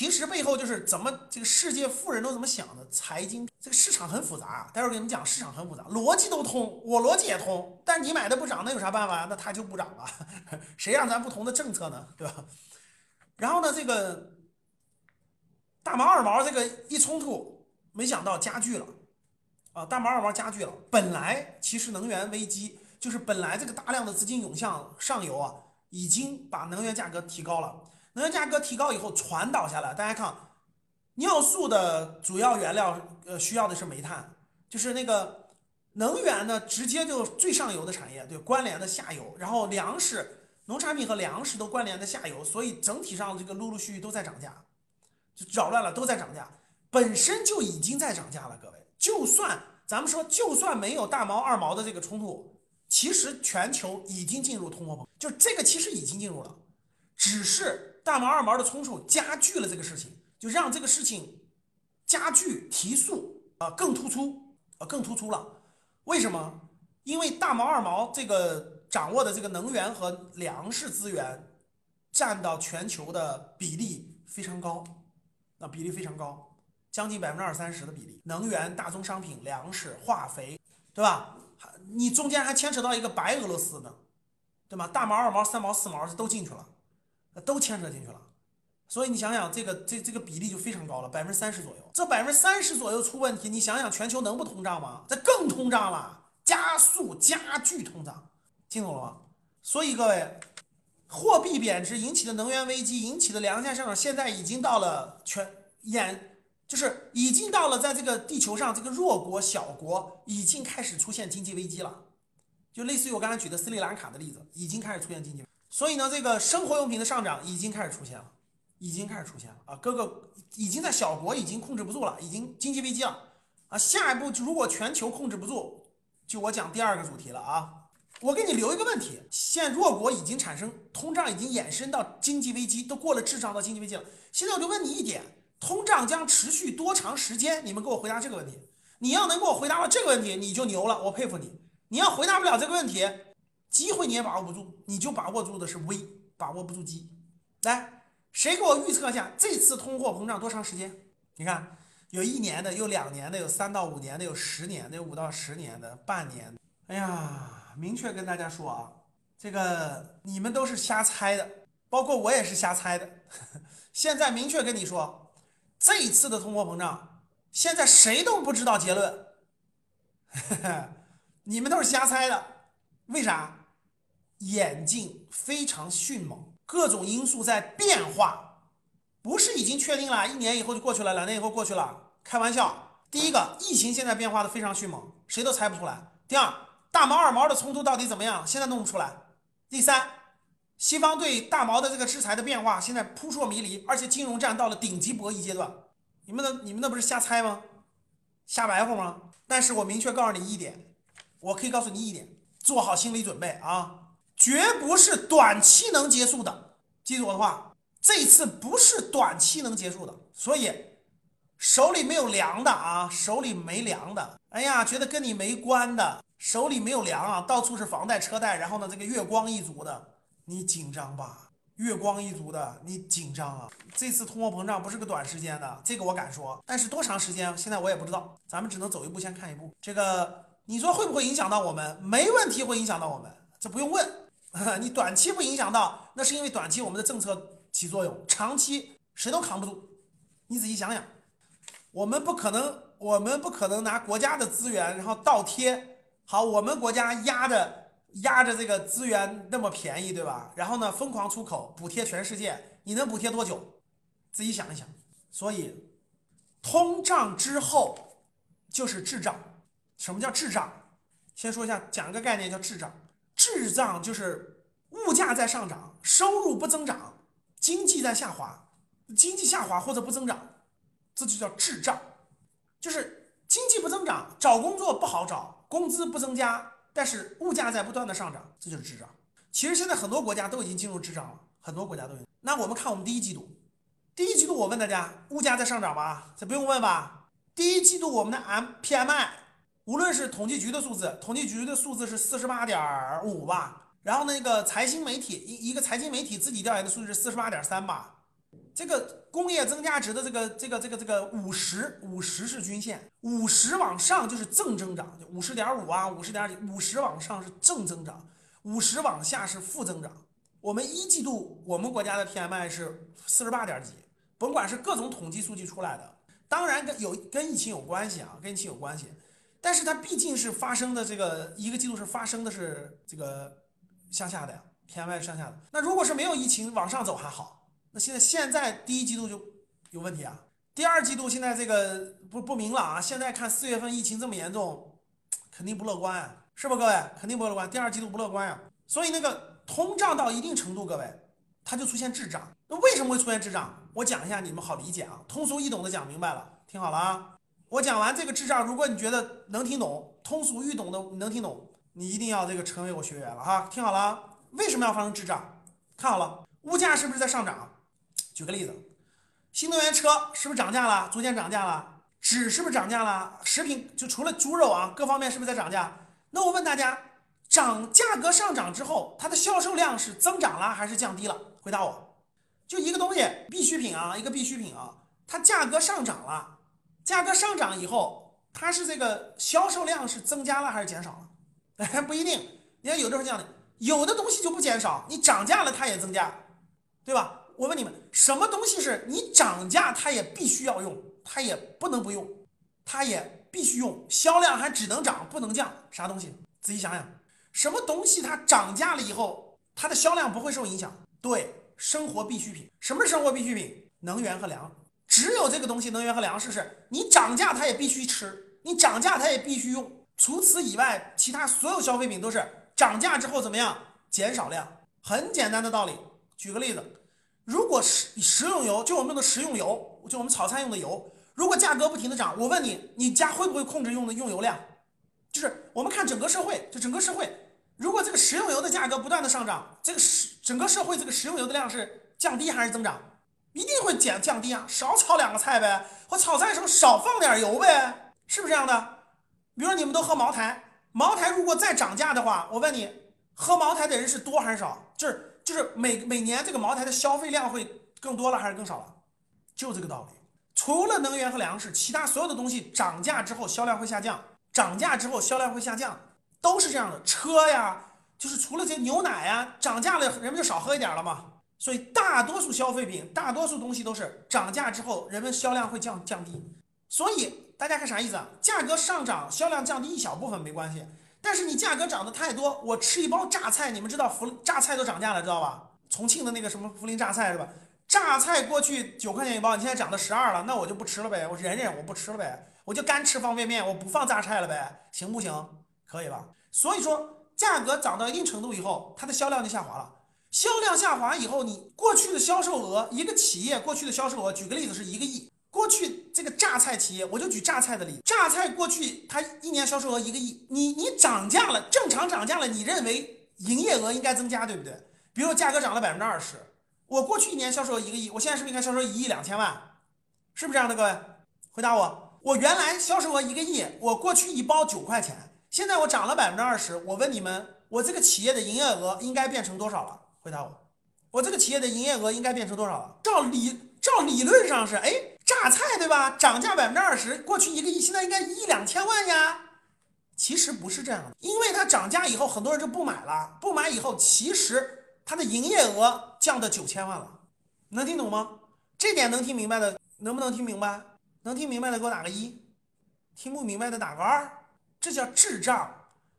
其实背后就是怎么这个世界富人都怎么想的，财经这个市场很复杂。待会儿给你们讲，市场很复杂，逻辑都通，我逻辑也通，但你买的不涨，那有啥办法？那它就不涨了，谁让咱不同的政策呢？对吧？然后呢，这个大毛二毛这个一冲突，没想到加剧了啊！大毛二毛加剧了。本来其实能源危机就是本来这个大量的资金涌向上游啊，已经把能源价格提高了。能源价格提高以后传导下来，大家看，尿素的主要原料呃需要的是煤炭，就是那个能源呢直接就最上游的产业对关联的下游，然后粮食。农产品和粮食都关联的下游，所以整体上这个陆陆续续都在涨价，就扰乱了，都在涨价，本身就已经在涨价了。各位，就算咱们说，就算没有大毛二毛的这个冲突，其实全球已经进入通货膨胀，就这个其实已经进入了，只是大毛二毛的冲突加剧了这个事情，就让这个事情加剧提速啊，更突出啊，更突出了。为什么？因为大毛二毛这个。掌握的这个能源和粮食资源，占到全球的比例非常高，那比例非常高，将近百分之二三十的比例。能源、大宗商品、粮食、化肥，对吧？还你中间还牵扯到一个白俄罗斯呢，对吗？大毛、二毛、三毛、四毛都进去了，都牵扯进去了。所以你想想，这个这这个比例就非常高了，百分之三十左右。这百分之三十左右出问题，你想想全球能不通胀吗？这更通胀了，加速加剧通胀。听懂了吗？所以各位，货币贬值引起的能源危机引起的粮价上涨，现在已经到了全眼，就是已经到了在这个地球上这个弱国小国已经开始出现经济危机了，就类似于我刚才举的斯里兰卡的例子，已经开始出现经济。所以呢，这个生活用品的上涨已经开始出现了，已经开始出现了啊！各个已经在小国已经控制不住了，已经经济危机了啊！下一步如果全球控制不住，就我讲第二个主题了啊！我给你留一个问题：现弱国已经产生通胀，已经衍生到经济危机，都过了智障到经济危机了。现在我就问你一点：通胀将持续多长时间？你们给我回答这个问题。你要能给我回答到这个问题，你就牛了，我佩服你。你要回答不了这个问题，机会你也把握不住，你就把握住的是危，把握不住机。来，谁给我预测一下这次通货膨胀多长时间？你看，有一年的，有两年的，有三到五年的，有十年的，有五到十年的，半年。哎呀！明确跟大家说啊，这个你们都是瞎猜的，包括我也是瞎猜的。现在明确跟你说，这一次的通货膨胀，现在谁都不知道结论。你们都是瞎猜的，为啥？眼镜非常迅猛，各种因素在变化，不是已经确定了，一年以后就过去了，两年以后过去了，开玩笑。第一个，疫情现在变化的非常迅猛，谁都猜不出来。第二。大毛二毛的冲突到底怎么样？现在弄不出来。第三，西方对大毛的这个制裁的变化现在扑朔迷离，而且金融战到了顶级博弈阶段。你们那你们那不是瞎猜吗？瞎白话吗？但是我明确告诉你一点，我可以告诉你一点，做好心理准备啊，绝不是短期能结束的。记住我的话，这次不是短期能结束的。所以手里没有粮的啊，手里没粮的，哎呀，觉得跟你没关的。手里没有粮啊，到处是房贷车贷，然后呢，这个月光一族的，你紧张吧？月光一族的，你紧张啊？这次通货膨胀不是个短时间的，这个我敢说。但是多长时间，现在我也不知道。咱们只能走一步先看一步。这个你说会不会影响到我们？没问题，会影响到我们，这不用问。你短期不影响到，那是因为短期我们的政策起作用，长期谁都扛不住。你仔细想想，我们不可能，我们不可能拿国家的资源然后倒贴。好，我们国家压着压着这个资源那么便宜，对吧？然后呢，疯狂出口补贴全世界，你能补贴多久？自己想一想。所以，通胀之后就是滞胀。什么叫滞胀？先说一下，讲一个概念叫滞胀。滞胀就是物价在上涨，收入不增长，经济在下滑，经济下滑或者不增长，这就叫滞胀。就是经济不增长，找工作不好找。工资不增加，但是物价在不断的上涨，这就是滞胀。其实现在很多国家都已经进入滞胀了，很多国家都有。那我们看我们第一季度，第一季度我问大家，物价在上涨吧？这不用问吧？第一季度我们的 M P M I，无论是统计局的数字，统计局的数字是四十八点五吧？然后那个财经媒体一一个财经媒体自己调研的数据是四十八点三吧？这个工业增加值的这个这个这个这个五十五十是均线，五十往上就是正增长，五十点五啊，五十点几，五十往上是正增长，五十往下是负增长。我们一季度我们国家的 PMI 是四十八点几，甭管是各种统计数据出来的，当然跟有跟疫情有关系啊，跟疫情有关系，但是它毕竟是发生的这个一个季度是发生的是这个向下的呀，PMI 是向下的。那如果是没有疫情往上走还好，那现在现在第一季度就有问题啊，第二季度现在这个不不明朗啊，现在看四月份疫情这么严重，肯定不乐观啊，是不各位？肯定不乐观，第二季度不乐观呀，所以那个。通胀到一定程度，各位，它就出现滞胀。那为什么会出现滞胀？我讲一下，你们好理解啊，通俗易懂的讲明白了，听好了啊。我讲完这个智障，如果你觉得能听懂，通俗易懂的能听懂，你一定要这个成为我学员了哈。听好了，为什么要发生智障？看好了，物价是不是在上涨？举个例子，新能源车是不是涨价了？逐渐涨价了。纸是不是涨价了？食品就除了猪肉啊，各方面是不是在涨价？那我问大家。涨价格上涨之后，它的销售量是增长了还是降低了？回答我，就一个东西，必需品啊，一个必需品啊，它价格上涨了，价格上涨以后，它是这个销售量是增加了还是减少了？哎，不一定，你看有的是这样的，有的东西就不减少，你涨价了它也增加，对吧？我问你们，什么东西是你涨价它也必须要用，它也不能不用，它也必须用，销量还只能涨不能降，啥东西？仔细想想。什么东西它涨价了以后，它的销量不会受影响？对，生活必需品。什么是生活必需品？能源和粮。只有这个东西，能源和粮食是你涨价它也必须吃，你涨价它也必须用。除此以外，其他所有消费品都是涨价之后怎么样？减少量。很简单的道理。举个例子，如果食食用油，就我们用的食用油，就我们炒菜用的油，如果价格不停的涨，我问你，你家会不会控制用的用油量？就是我们看整个社会，就整个社会，如果这个食用油的价格不断的上涨，这个食整个社会这个食用油的量是降低还是增长？一定会减降低啊，少炒两个菜呗，或炒菜的时候少放点油呗，是不是这样的？比如说你们都喝茅台，茅台如果再涨价的话，我问你，喝茅台的人是多还是少？就是就是每每年这个茅台的消费量会更多了还是更少了？就这个道理。除了能源和粮食，其他所有的东西涨价之后销量会下降。涨价之后销量会下降，都是这样的。车呀，就是除了这牛奶呀，涨价了人们就少喝一点了嘛。所以大多数消费品，大多数东西都是涨价之后人们销量会降降低。所以大家看啥意思啊？价格上涨，销量降低一小部分没关系，但是你价格涨得太多，我吃一包榨菜，你们知道福榨菜都涨价了，知道吧？重庆的那个什么涪陵榨菜是吧？榨菜过去九块钱一包，你现在涨到十二了，那我就不吃了呗，我忍忍，我不吃了呗。我就干吃方便面，我不放榨菜了呗，行不行？可以吧？所以说，价格涨到一定程度以后，它的销量就下滑了。销量下滑以后，你过去的销售额，一个企业过去的销售额，举个例子是一个亿。过去这个榨菜企业，我就举榨菜的例子，榨菜过去它一年销售额一个亿，你你涨价了，正常涨价了，你认为营业额应该增加，对不对？比如价格涨了百分之二十，我过去一年销售额一个亿，我现在是不是应该销售一亿两千万？是不是这样的？各位，回答我。我原来销售额一个亿，我过去一包九块钱，现在我涨了百分之二十。我问你们，我这个企业的营业额应该变成多少了？回答我，我这个企业的营业额应该变成多少了？照理照理论上是，哎，榨菜对吧？涨价百分之二十，过去一个亿，现在应该一两千万呀。其实不是这样的，因为它涨价以后，很多人就不买了，不买以后，其实它的营业额降到九千万了。能听懂吗？这点能听明白的，能不能听明白？能听明白的给我打个一，听不明白的打个二，这叫智障。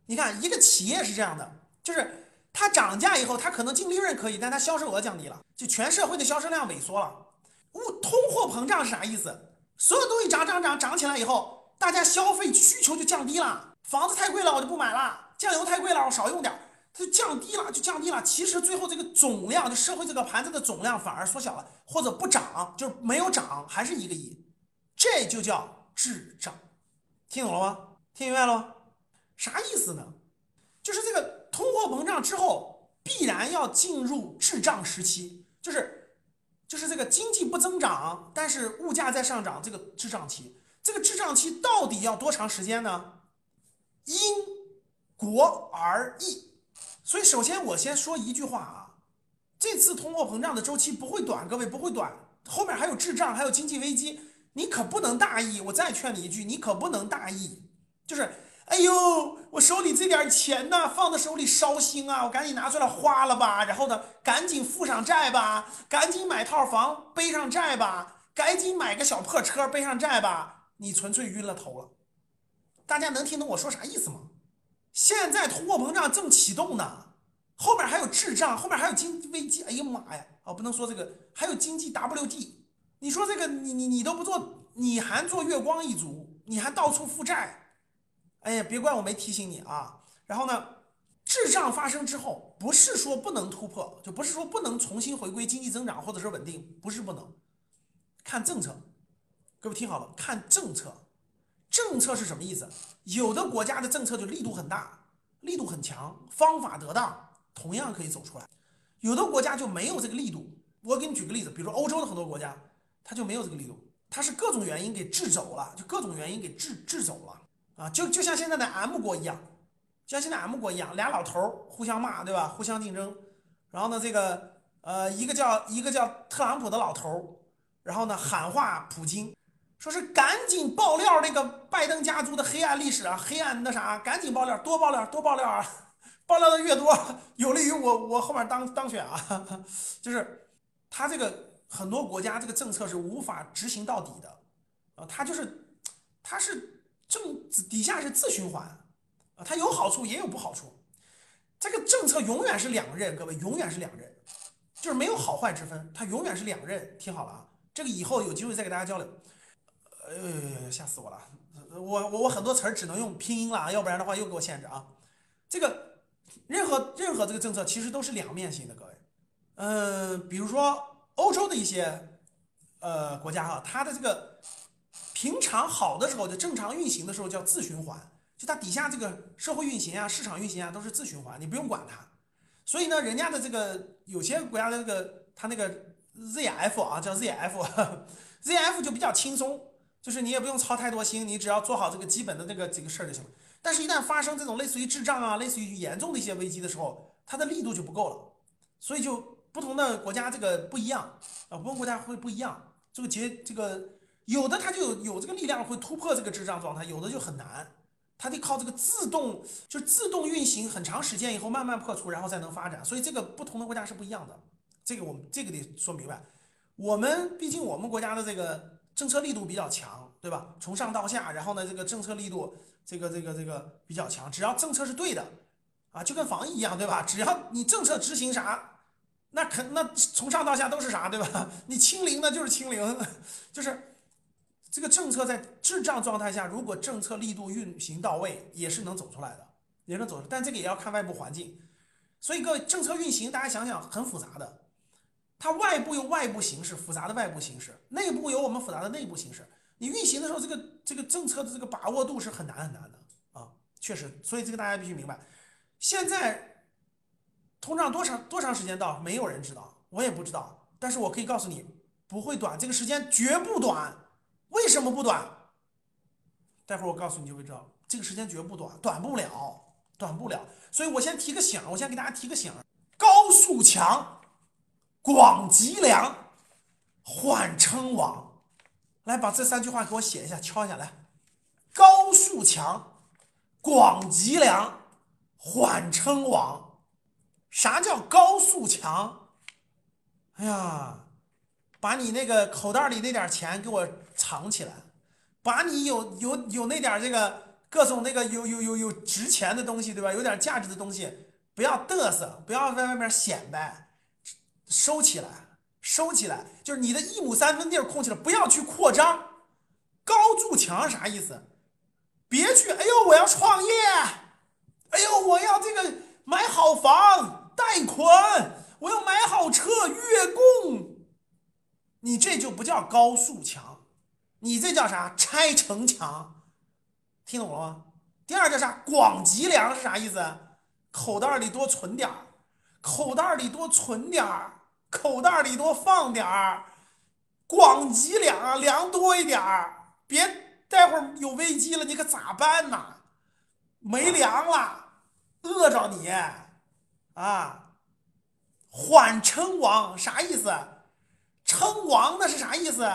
你看，一个企业是这样的，就是它涨价以后，它可能净利润可以，但它销售额降低了，就全社会的销售量萎缩了。物通货膨胀是啥意思？所有东西涨涨涨涨起来以后，大家消费需求就降低了。房子太贵了，我就不买了；酱油太贵了，我少用点，它就降低了，就降低了。其实最后这个总量，就社会这个盘子的总量反而缩小了，或者不涨，就是没有涨，还是一个亿。这就叫滞涨，听懂了吗？听明白了吗？啥意思呢？就是这个通货膨胀之后必然要进入滞胀时期，就是就是这个经济不增长，但是物价在上涨，这个滞胀期，这个滞胀期到底要多长时间呢？因国而异。所以首先我先说一句话啊，这次通货膨胀的周期不会短，各位不会短。后面还有滞胀，还有经济危机，你可不能大意。我再劝你一句，你可不能大意。就是，哎呦，我手里这点钱呢，放在手里烧心啊，我赶紧拿出来花了吧。然后呢，赶紧负上债吧，赶紧买套房，背上债吧，赶紧买个小破车，背上债吧。你纯粹晕了头了。大家能听懂我说啥意思吗？现在通货膨胀正启动呢。后面还有滞胀，后面还有经济危机。哎呀妈呀！哦，不能说这个，还有经济 WD。你说这个，你你你都不做，你还做月光一族，你还到处负债。哎呀，别怪我没提醒你啊。然后呢，滞胀发生之后，不是说不能突破，就不是说不能重新回归经济增长或者是稳定，不是不能，看政策。各位听好了，看政策。政策是什么意思？有的国家的政策就力度很大，力度很强，方法得当。同样可以走出来，有的国家就没有这个力度。我给你举个例子，比如说欧洲的很多国家，它就没有这个力度，它是各种原因给治走了，就各种原因给治治走了啊！就就像现在的 M 国一样，就像现在 M 国一样，俩老头儿互相骂，对吧？互相竞争。然后呢，这个呃，一个叫一个叫特朗普的老头儿，然后呢喊话普京，说是赶紧爆料那个拜登家族的黑暗历史啊，黑暗那啥，赶紧爆料，多爆料，多爆料啊！爆料的越多，有利于我我后面当当选啊！就是他这个很多国家这个政策是无法执行到底的啊，他就是他是政底下是自循环啊，它有好处也有不好处。这个政策永远是两刃，各位永远是两刃，就是没有好坏之分，它永远是两刃。听好了啊，这个以后有机会再给大家交流。呃，吓死我了，我我我很多词儿只能用拼音了啊，要不然的话又给我限制啊，这个。任何任何这个政策其实都是两面性的，各位，嗯，比如说欧洲的一些呃国家哈，它的这个平常好的时候就正常运行的时候叫自循环，就它底下这个社会运行啊、市场运行啊都是自循环，你不用管它。所以呢，人家的这个有些国家的这个它那个 ZF 啊叫 ZF，ZF 就比较轻松，就是你也不用操太多心，你只要做好这个基本的那个几个事儿就行了。但是，一旦发生这种类似于滞胀啊、类似于严重的一些危机的时候，它的力度就不够了。所以，就不同的国家这个不一样啊，不同国家会不一样。这个结这个有的它就有有这个力量会突破这个滞胀状态，有的就很难，它得靠这个自动就自动运行很长时间以后慢慢破除，然后再能发展。所以，这个不同的国家是不一样的。这个我们这个得说明白。我们毕竟我们国家的这个政策力度比较强，对吧？从上到下，然后呢，这个政策力度。这个这个这个比较强，只要政策是对的，啊，就跟防疫一样，对吧？只要你政策执行啥，那肯那从上到下都是啥，对吧？你清零那就是清零，就是这个政策在滞胀状态下，如果政策力度运行到位，也是能走出来的，也能走。但这个也要看外部环境，所以各位政策运行，大家想想很复杂的，它外部有外部形势，复杂的外部形势，内部有我们复杂的内部形势。你运行的时候，这个这个政策的这个把握度是很难很难的啊，确实，所以这个大家必须明白。现在通胀多长多长时间到？没有人知道，我也不知道。但是我可以告诉你，不会短，这个时间绝不短。为什么不短？待会儿我告诉你就会知道，这个时间绝不短，短不了，短不了。所以我先提个醒，我先给大家提个醒：高速强，广积粮，缓称王。来，把这三句话给我写一下，敲一下来。高速强，广积粮，缓称王。啥叫高速强？哎呀，把你那个口袋里那点钱给我藏起来，把你有有有那点这个各种那个有有有有值钱的东西，对吧？有点价值的东西，不要嘚瑟，不要在外面显摆，收起来。收起来，就是你的一亩三分地空起来，不要去扩张。高筑墙啥意思？别去，哎呦，我要创业，哎呦，我要这个买好房贷款，我要买好车月供。你这就不叫高筑墙，你这叫啥？拆城墙。听懂了吗？第二叫啥？广积粮是啥意思？口袋里多存点儿，口袋里多存点儿。口袋里多放点儿，广积粮，粮多一点儿，别待会儿有危机了，你可咋办呢？没粮了，饿着你啊！缓称王啥意思？称王那是啥意思？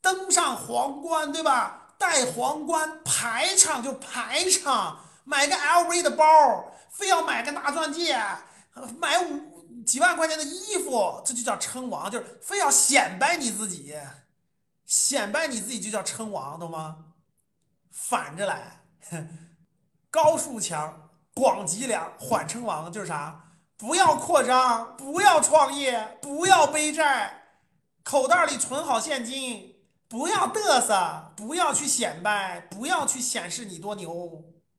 登上皇冠，对吧？戴皇冠，排场就排场，买个 LV 的包，非要买个大钻戒，买五几万块钱的衣服，这就叫称王，就是非要显摆你自己，显摆你自己就叫称王，懂吗？反着来，高树强，广积粮，缓称王，就是啥？不要扩张，不要创业，不要背债，口袋里存好现金，不要嘚瑟，不要去显摆，不要去显示你多牛。